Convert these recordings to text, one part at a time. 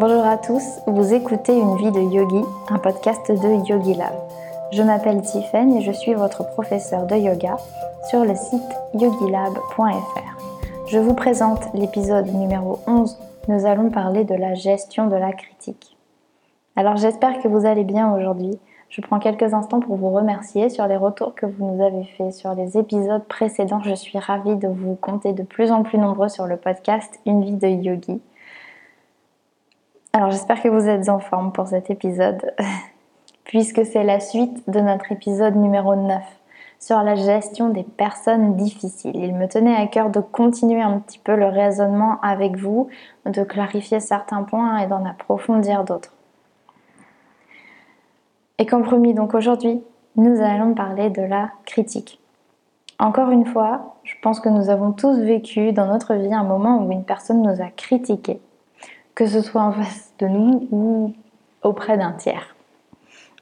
Bonjour à tous, vous écoutez Une vie de yogi, un podcast de Yogi Lab. Je m'appelle Tiffen et je suis votre professeur de yoga sur le site yogilab.fr. Je vous présente l'épisode numéro 11. Nous allons parler de la gestion de la critique. Alors j'espère que vous allez bien aujourd'hui. Je prends quelques instants pour vous remercier sur les retours que vous nous avez faits sur les épisodes précédents. Je suis ravie de vous compter de plus en plus nombreux sur le podcast Une vie de yogi. Alors j'espère que vous êtes en forme pour cet épisode, puisque c'est la suite de notre épisode numéro 9 sur la gestion des personnes difficiles. Il me tenait à cœur de continuer un petit peu le raisonnement avec vous, de clarifier certains points et d'en approfondir d'autres. Et comme promis, donc aujourd'hui, nous allons parler de la critique. Encore une fois, je pense que nous avons tous vécu dans notre vie un moment où une personne nous a critiqué que ce soit en face de nous ou auprès d'un tiers.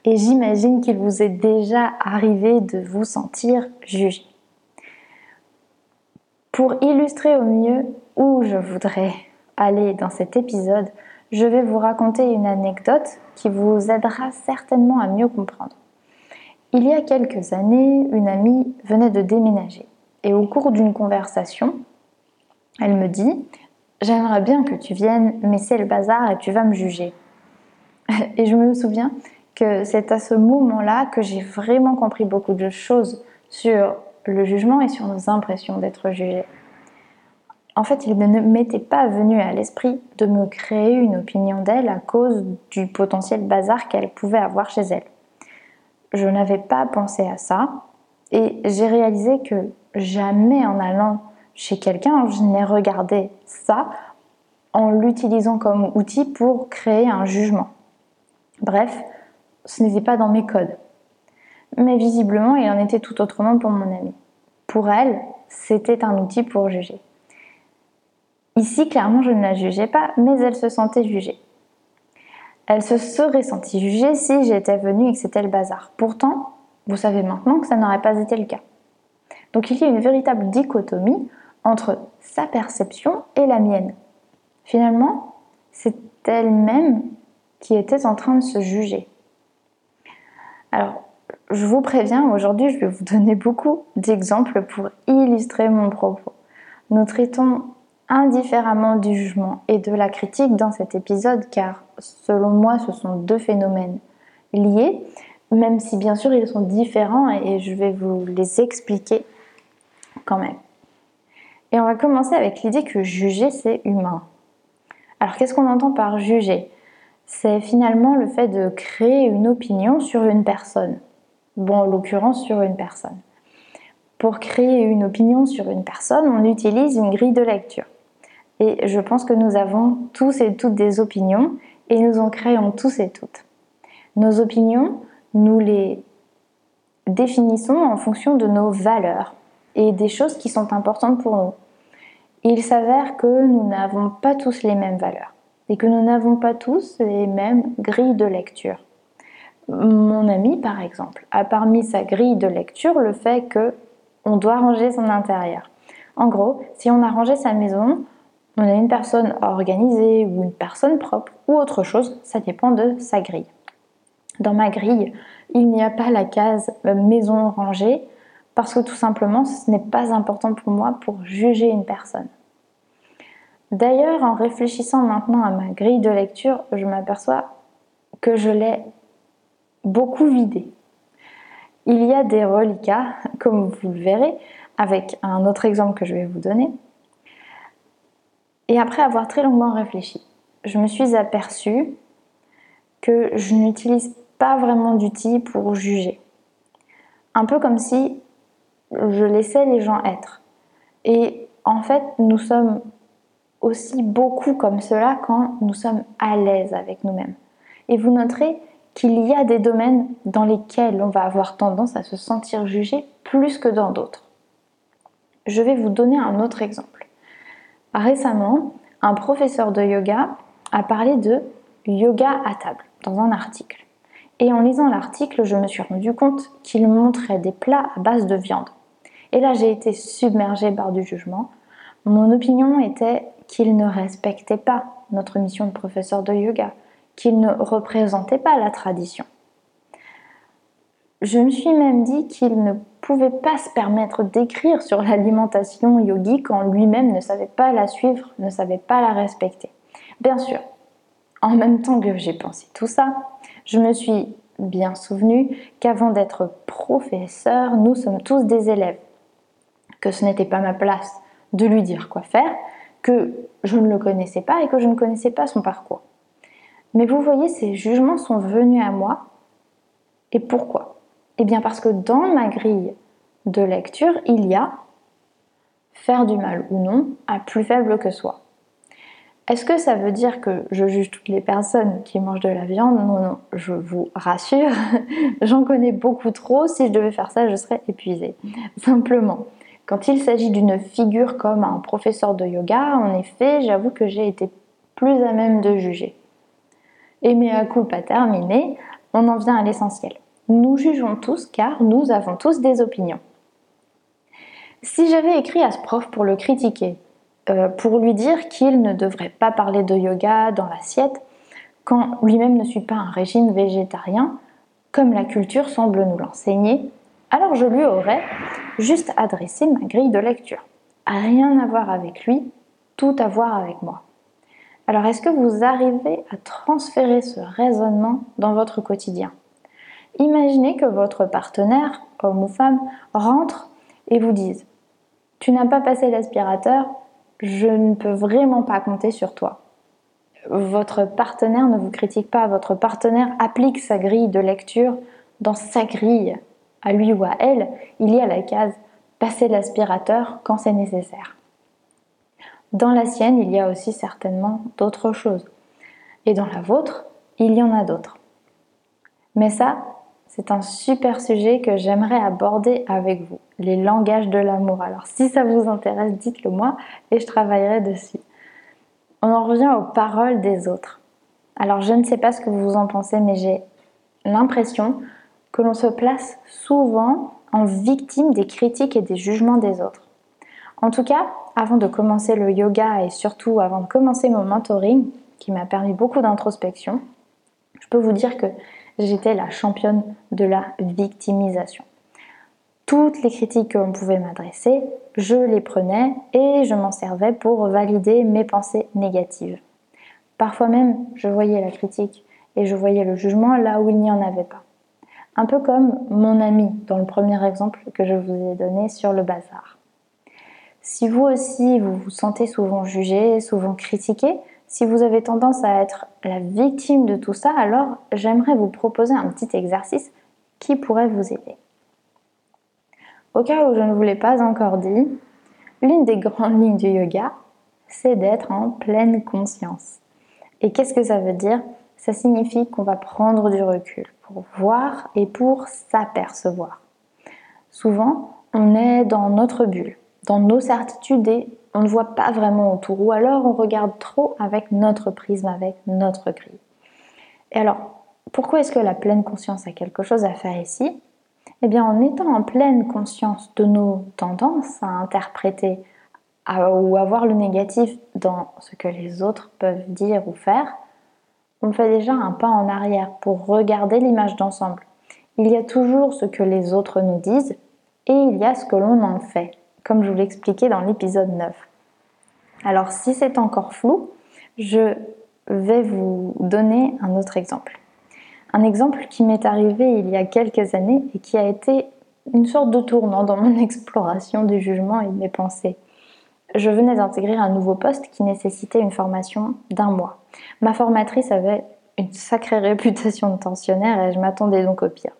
Et j'imagine qu'il vous est déjà arrivé de vous sentir jugé. Pour illustrer au mieux où je voudrais aller dans cet épisode, je vais vous raconter une anecdote qui vous aidera certainement à mieux comprendre. Il y a quelques années, une amie venait de déménager et au cours d'une conversation, elle me dit J'aimerais bien que tu viennes, mais c'est le bazar et tu vas me juger. Et je me souviens que c'est à ce moment-là que j'ai vraiment compris beaucoup de choses sur le jugement et sur nos impressions d'être jugés. En fait, il ne m'était pas venu à l'esprit de me créer une opinion d'elle à cause du potentiel bazar qu'elle pouvait avoir chez elle. Je n'avais pas pensé à ça et j'ai réalisé que jamais en allant chez quelqu'un, je n'ai regardé ça en l'utilisant comme outil pour créer un jugement. Bref, ce n'était pas dans mes codes. Mais visiblement, il en était tout autrement pour mon amie. Pour elle, c'était un outil pour juger. Ici, clairement, je ne la jugeais pas, mais elle se sentait jugée. Elle se serait sentie jugée si j'étais venue et que c'était le bazar. Pourtant, vous savez maintenant que ça n'aurait pas été le cas. Donc il y a une véritable dichotomie entre sa perception et la mienne. Finalement, c'est elle-même qui était en train de se juger. Alors, je vous préviens, aujourd'hui, je vais vous donner beaucoup d'exemples pour illustrer mon propos. Nous traitons indifféremment du jugement et de la critique dans cet épisode car, selon moi, ce sont deux phénomènes liés, même si bien sûr ils sont différents et je vais vous les expliquer quand même. Et on va commencer avec l'idée que juger, c'est humain. Alors qu'est-ce qu'on entend par juger? C'est finalement le fait de créer une opinion sur une personne. Bon, en l'occurrence sur une personne. Pour créer une opinion sur une personne, on utilise une grille de lecture. Et je pense que nous avons tous et toutes des opinions et nous en créons tous et toutes. Nos opinions, nous les définissons en fonction de nos valeurs et des choses qui sont importantes pour nous. Il s'avère que nous n'avons pas tous les mêmes valeurs et que nous n'avons pas tous les mêmes grilles de lecture. Mon ami, par exemple, a parmi sa grille de lecture le fait que on doit ranger son intérieur. En gros, si on a rangé sa maison, on a une personne organisée ou une personne propre ou autre chose, ça dépend de sa grille. Dans ma grille, il n'y a pas la case maison rangée, parce que tout simplement, ce n'est pas important pour moi pour juger une personne. D'ailleurs, en réfléchissant maintenant à ma grille de lecture, je m'aperçois que je l'ai beaucoup vidée. Il y a des reliquats, comme vous le verrez, avec un autre exemple que je vais vous donner. Et après avoir très longuement réfléchi, je me suis aperçue que je n'utilise pas vraiment d'outils pour juger. Un peu comme si je laissais les gens être. Et en fait, nous sommes aussi beaucoup comme cela quand nous sommes à l'aise avec nous-mêmes. Et vous noterez qu'il y a des domaines dans lesquels on va avoir tendance à se sentir jugé plus que dans d'autres. Je vais vous donner un autre exemple. Récemment, un professeur de yoga a parlé de yoga à table dans un article. Et en lisant l'article, je me suis rendu compte qu'il montrait des plats à base de viande. Et là, j'ai été submergée par du jugement. Mon opinion était qu'il ne respectait pas notre mission de professeur de yoga, qu'il ne représentait pas la tradition. Je me suis même dit qu'il ne pouvait pas se permettre d'écrire sur l'alimentation yogi quand lui-même ne savait pas la suivre, ne savait pas la respecter. Bien sûr, en même temps que j'ai pensé tout ça, je me suis bien souvenu qu'avant d'être professeur, nous sommes tous des élèves, que ce n'était pas ma place de lui dire quoi faire, que je ne le connaissais pas et que je ne connaissais pas son parcours. Mais vous voyez, ces jugements sont venus à moi. Et pourquoi? Eh bien parce que dans ma grille de lecture, il y a faire du mal ou non à plus faible que soi. Est-ce que ça veut dire que je juge toutes les personnes qui mangent de la viande? Non, non, je vous rassure, j'en connais beaucoup trop. Si je devais faire ça, je serais épuisée. Simplement, quand il s'agit d'une figure comme un professeur de yoga, en effet, j'avoue que j'ai été plus à même de juger. Et coup pas terminé, on en vient à l'essentiel. Nous jugeons tous car nous avons tous des opinions. Si j'avais écrit à ce prof pour le critiquer, euh, pour lui dire qu'il ne devrait pas parler de yoga dans l'assiette, quand lui-même ne suit pas un régime végétarien, comme la culture semble nous l'enseigner, alors je lui aurais juste adressé ma grille de lecture. Rien à voir avec lui, tout à voir avec moi. Alors est-ce que vous arrivez à transférer ce raisonnement dans votre quotidien? Imaginez que votre partenaire, homme ou femme, rentre et vous dise Tu n'as pas passé l'aspirateur, je ne peux vraiment pas compter sur toi. Votre partenaire ne vous critique pas, votre partenaire applique sa grille de lecture dans sa grille à lui ou à elle, il y a la case passer l'aspirateur quand c'est nécessaire. Dans la sienne, il y a aussi certainement d'autres choses. Et dans la vôtre, il y en a d'autres. Mais ça, c'est un super sujet que j'aimerais aborder avec vous, les langages de l'amour. Alors si ça vous intéresse, dites-le moi et je travaillerai dessus. On en revient aux paroles des autres. Alors je ne sais pas ce que vous en pensez, mais j'ai l'impression que l'on se place souvent en victime des critiques et des jugements des autres. En tout cas, avant de commencer le yoga et surtout avant de commencer mon mentoring, qui m'a permis beaucoup d'introspection, je peux vous dire que j'étais la championne de la victimisation. Toutes les critiques qu'on pouvait m'adresser, je les prenais et je m'en servais pour valider mes pensées négatives. Parfois même, je voyais la critique et je voyais le jugement là où il n'y en avait pas. Un peu comme mon ami dans le premier exemple que je vous ai donné sur le bazar. Si vous aussi vous vous sentez souvent jugé, souvent critiqué, si vous avez tendance à être la victime de tout ça, alors j'aimerais vous proposer un petit exercice qui pourrait vous aider. Au cas où je ne vous l'ai pas encore dit, l'une des grandes lignes du yoga, c'est d'être en pleine conscience. Et qu'est-ce que ça veut dire? Ça signifie qu'on va prendre du recul pour voir et pour s'apercevoir. Souvent, on est dans notre bulle, dans nos certitudes et on ne voit pas vraiment autour. Ou alors on regarde trop avec notre prisme, avec notre grille. Et alors, pourquoi est-ce que la pleine conscience a quelque chose à faire ici? Eh bien, en étant en pleine conscience de nos tendances à interpréter ou à voir le négatif dans ce que les autres peuvent dire ou faire, on fait déjà un pas en arrière pour regarder l'image d'ensemble. Il y a toujours ce que les autres nous disent et il y a ce que l'on en fait, comme je vous l'expliquais dans l'épisode 9. Alors si c'est encore flou, je vais vous donner un autre exemple. Un exemple qui m'est arrivé il y a quelques années et qui a été une sorte de tournant dans mon exploration du jugement et de mes pensées je venais d'intégrer un nouveau poste qui nécessitait une formation d'un mois. Ma formatrice avait une sacrée réputation de tensionnaire et je m'attendais donc au pire.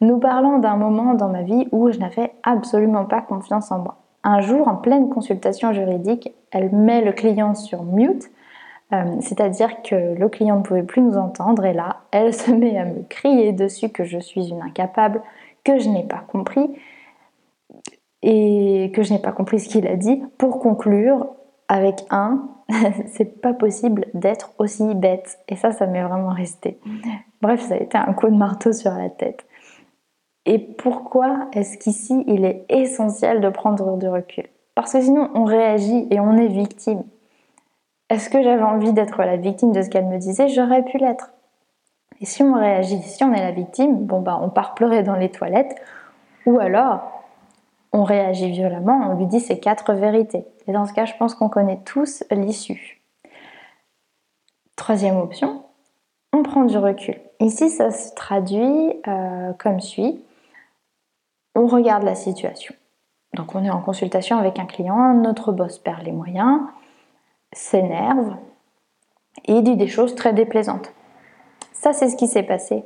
Nous parlons d'un moment dans ma vie où je n'avais absolument pas confiance en moi. Un jour, en pleine consultation juridique, elle met le client sur mute, euh, c'est-à-dire que le client ne pouvait plus nous entendre et là, elle se met à me crier dessus que je suis une incapable, que je n'ai pas compris et que je n'ai pas compris ce qu'il a dit. Pour conclure, avec un, c'est pas possible d'être aussi bête. Et ça, ça m'est vraiment resté. Bref, ça a été un coup de marteau sur la tête. Et pourquoi est-ce qu'ici, il est essentiel de prendre du recul? Parce que sinon, on réagit et on est victime. Est-ce que j'avais envie d'être la victime de ce qu'elle me disait? J'aurais pu l'être. Et si on réagit, si on est la victime, bon bah on part pleurer dans les toilettes, ou alors on réagit violemment, on lui dit ces quatre vérités. Et dans ce cas, je pense qu'on connaît tous l'issue. Troisième option, on prend du recul. Ici, ça se traduit euh, comme suit. On regarde la situation. Donc on est en consultation avec un client, notre boss perd les moyens, s'énerve et dit des choses très déplaisantes. Ça, c'est ce qui s'est passé.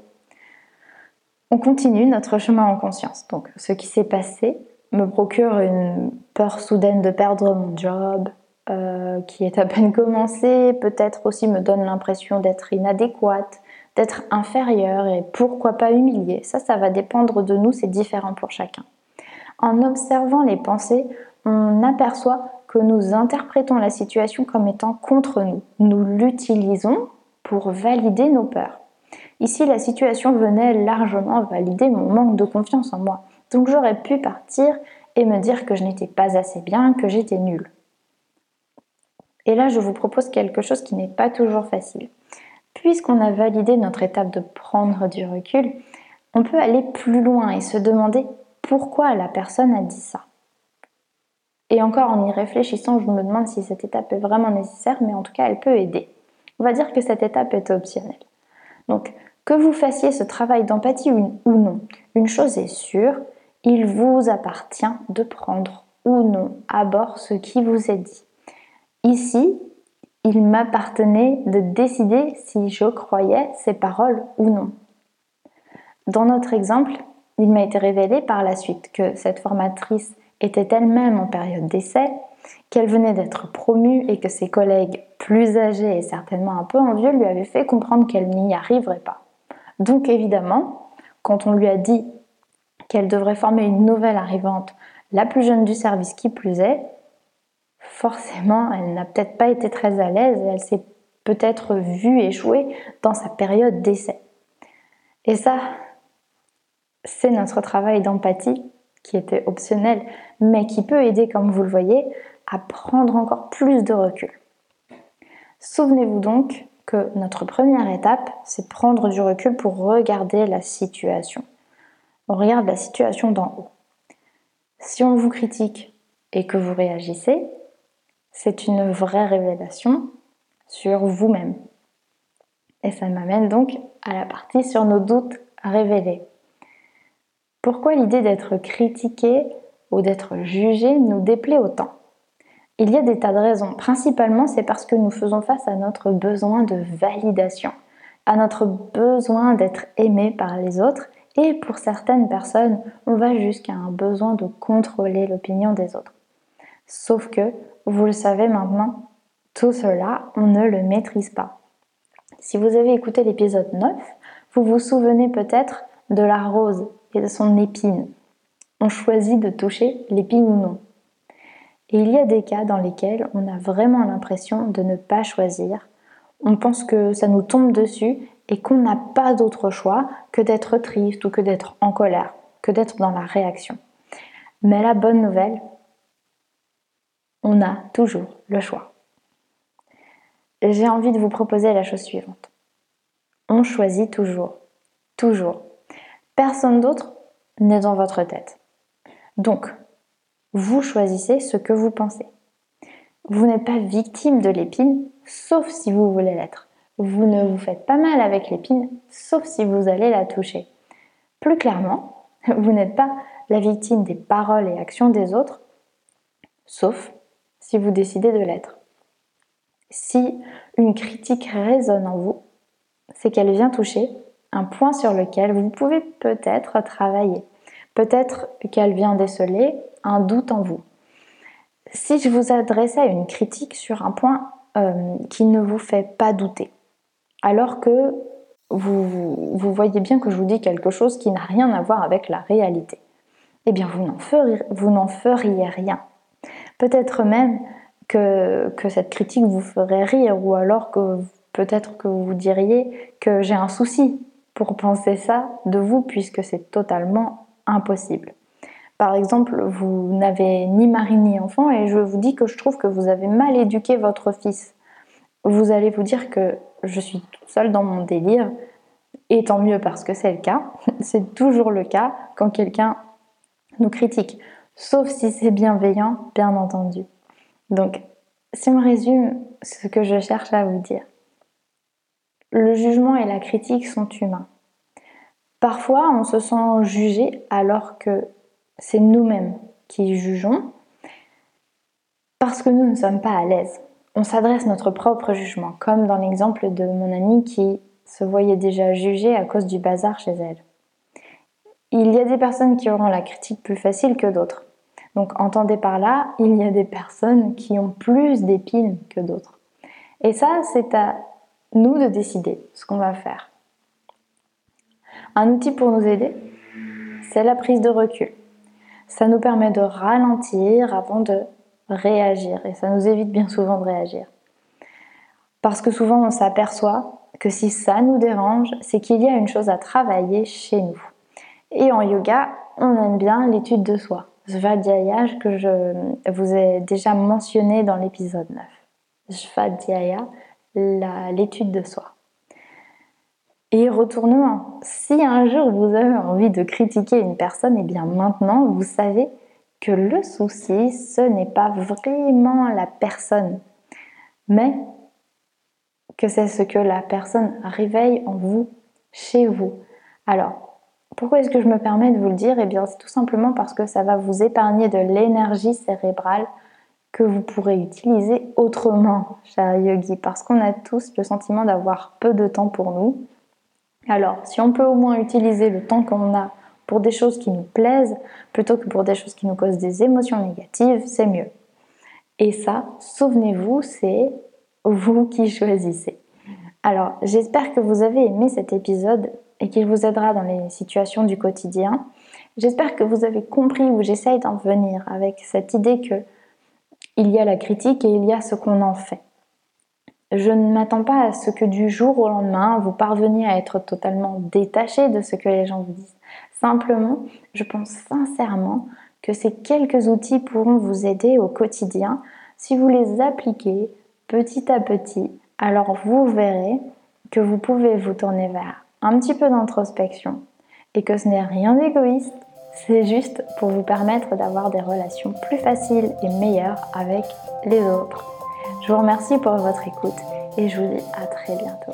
On continue notre chemin en conscience. Donc ce qui s'est passé me procure une peur soudaine de perdre mon job, euh, qui est à peine commencé, peut-être aussi me donne l'impression d'être inadéquate, d'être inférieure et pourquoi pas humiliée. Ça, ça va dépendre de nous, c'est différent pour chacun. En observant les pensées, on aperçoit que nous interprétons la situation comme étant contre nous. Nous l'utilisons pour valider nos peurs. Ici, la situation venait largement valider mon manque de confiance en moi. Donc j'aurais pu partir et me dire que je n'étais pas assez bien, que j'étais nulle. Et là, je vous propose quelque chose qui n'est pas toujours facile. Puisqu'on a validé notre étape de prendre du recul, on peut aller plus loin et se demander pourquoi la personne a dit ça. Et encore en y réfléchissant, je me demande si cette étape est vraiment nécessaire, mais en tout cas, elle peut aider. On va dire que cette étape est optionnelle. Donc, que vous fassiez ce travail d'empathie ou non, une chose est sûre, il vous appartient de prendre ou non à bord ce qui vous est dit. Ici, il m'appartenait de décider si je croyais ces paroles ou non. Dans notre exemple, il m'a été révélé par la suite que cette formatrice était elle-même en période d'essai, qu'elle venait d'être promue et que ses collègues plus âgés et certainement un peu envieux lui avaient fait comprendre qu'elle n'y arriverait pas. Donc évidemment, quand on lui a dit qu'elle devrait former une nouvelle arrivante, la plus jeune du service qui plus est, forcément, elle n'a peut-être pas été très à l'aise et elle s'est peut-être vue échouer dans sa période d'essai. Et ça, c'est notre travail d'empathie qui était optionnel, mais qui peut aider, comme vous le voyez, à prendre encore plus de recul. Souvenez-vous donc que notre première étape, c'est prendre du recul pour regarder la situation. On regarde la situation d'en haut. Si on vous critique et que vous réagissez, c'est une vraie révélation sur vous-même. Et ça m'amène donc à la partie sur nos doutes révélés. Pourquoi l'idée d'être critiqué ou d'être jugé nous déplaît autant? Il y a des tas de raisons. Principalement, c'est parce que nous faisons face à notre besoin de validation, à notre besoin d'être aimé par les autres et pour certaines personnes, on va jusqu'à un besoin de contrôler l'opinion des autres. Sauf que vous le savez maintenant, tout cela, on ne le maîtrise pas. Si vous avez écouté l'épisode 9, vous vous souvenez peut-être de la rose et de son épine. On choisit de toucher l'épine ou non. Et il y a des cas dans lesquels on a vraiment l'impression de ne pas choisir. On pense que ça nous tombe dessus et qu'on n'a pas d'autre choix que d'être triste ou que d'être en colère, que d'être dans la réaction. Mais la bonne nouvelle, on a toujours le choix. J'ai envie de vous proposer la chose suivante. On choisit toujours, toujours. Personne d'autre n'est dans votre tête. Donc, vous choisissez ce que vous pensez. Vous n'êtes pas victime de l'épine, sauf si vous voulez l'être. Vous ne vous faites pas mal avec l'épine, sauf si vous allez la toucher. Plus clairement, vous n'êtes pas la victime des paroles et actions des autres, sauf si vous décidez de l'être. Si une critique résonne en vous, c'est qu'elle vient toucher un point sur lequel vous pouvez peut-être travailler. Peut-être qu'elle vient déceler un doute en vous. Si je vous adressais une critique sur un point euh, qui ne vous fait pas douter, alors que vous, voyez bien que je vous dis quelque chose qui n'a rien à voir avec la réalité, eh bien vous n'en feriez, feriez rien. Peut-être même que, que, cette critique vous ferait rire ou alors que peut-être que vous diriez que j'ai un souci pour penser ça de vous puisque c'est totalement impossible. Par exemple, vous n'avez ni mari ni enfant et je vous dis que je trouve que vous avez mal éduqué votre fils. vous allez vous dire que je suis toute seule dans mon délire, et tant mieux parce que c'est le cas. c'est toujours le cas quand quelqu'un nous critique, sauf si c'est bienveillant, bien entendu. Donc, si on résume ce que je cherche à vous dire, le jugement et la critique sont humains. Parfois, on se sent jugé alors que c'est nous-mêmes qui jugeons parce que nous ne sommes pas à l'aise. On s'adresse notre propre jugement, comme dans l'exemple de mon amie qui se voyait déjà jugée à cause du bazar chez elle. Il y a des personnes qui auront la critique plus facile que d'autres. Donc entendez par là, il y a des personnes qui ont plus d'épines que d'autres. Et ça, c'est à nous de décider ce qu'on va faire. Un outil pour nous aider, c'est la prise de recul. Ça nous permet de ralentir avant de réagir et ça nous évite bien souvent de réagir. Parce que souvent on s'aperçoit que si ça nous dérange, c'est qu'il y a une chose à travailler chez nous. Et en yoga, on aime bien l'étude de soi. Svadhyaya que je vous ai déjà mentionné dans l'épisode 9. Svadhyaya, l'étude de soi. Et retournement. Si un jour vous avez envie de critiquer une personne, et eh bien maintenant vous savez le souci, ce n'est pas vraiment la personne, mais que c'est ce que la personne réveille en vous, chez vous. Alors, pourquoi est-ce que je me permets de vous le dire? Eh bien, c'est tout simplement parce que ça va vous épargner de l'énergie cérébrale que vous pourrez utiliser autrement, cher yogi, parce qu'on a tous le sentiment d'avoir peu de temps pour nous. Alors, si on peut au moins utiliser le temps qu'on a pour des choses qui nous plaisent, plutôt que pour des choses qui nous causent des émotions négatives, c'est mieux. Et ça, souvenez-vous, c'est vous qui choisissez. Alors, j'espère que vous avez aimé cet épisode et qu'il vous aidera dans les situations du quotidien. J'espère que vous avez compris où j'essaye d'en venir avec cette idée que il y a la critique et il y a ce qu'on en fait. Je ne m'attends pas à ce que du jour au lendemain, vous parveniez à être totalement détaché de ce que les gens vous disent. Simplement, je pense sincèrement que ces quelques outils pourront vous aider au quotidien si vous les appliquez petit à petit. Alors vous verrez que vous pouvez vous tourner vers un petit peu d'introspection et que ce n'est rien d'égoïste, c'est juste pour vous permettre d'avoir des relations plus faciles et meilleures avec les autres. Je vous remercie pour votre écoute et je vous dis à très bientôt.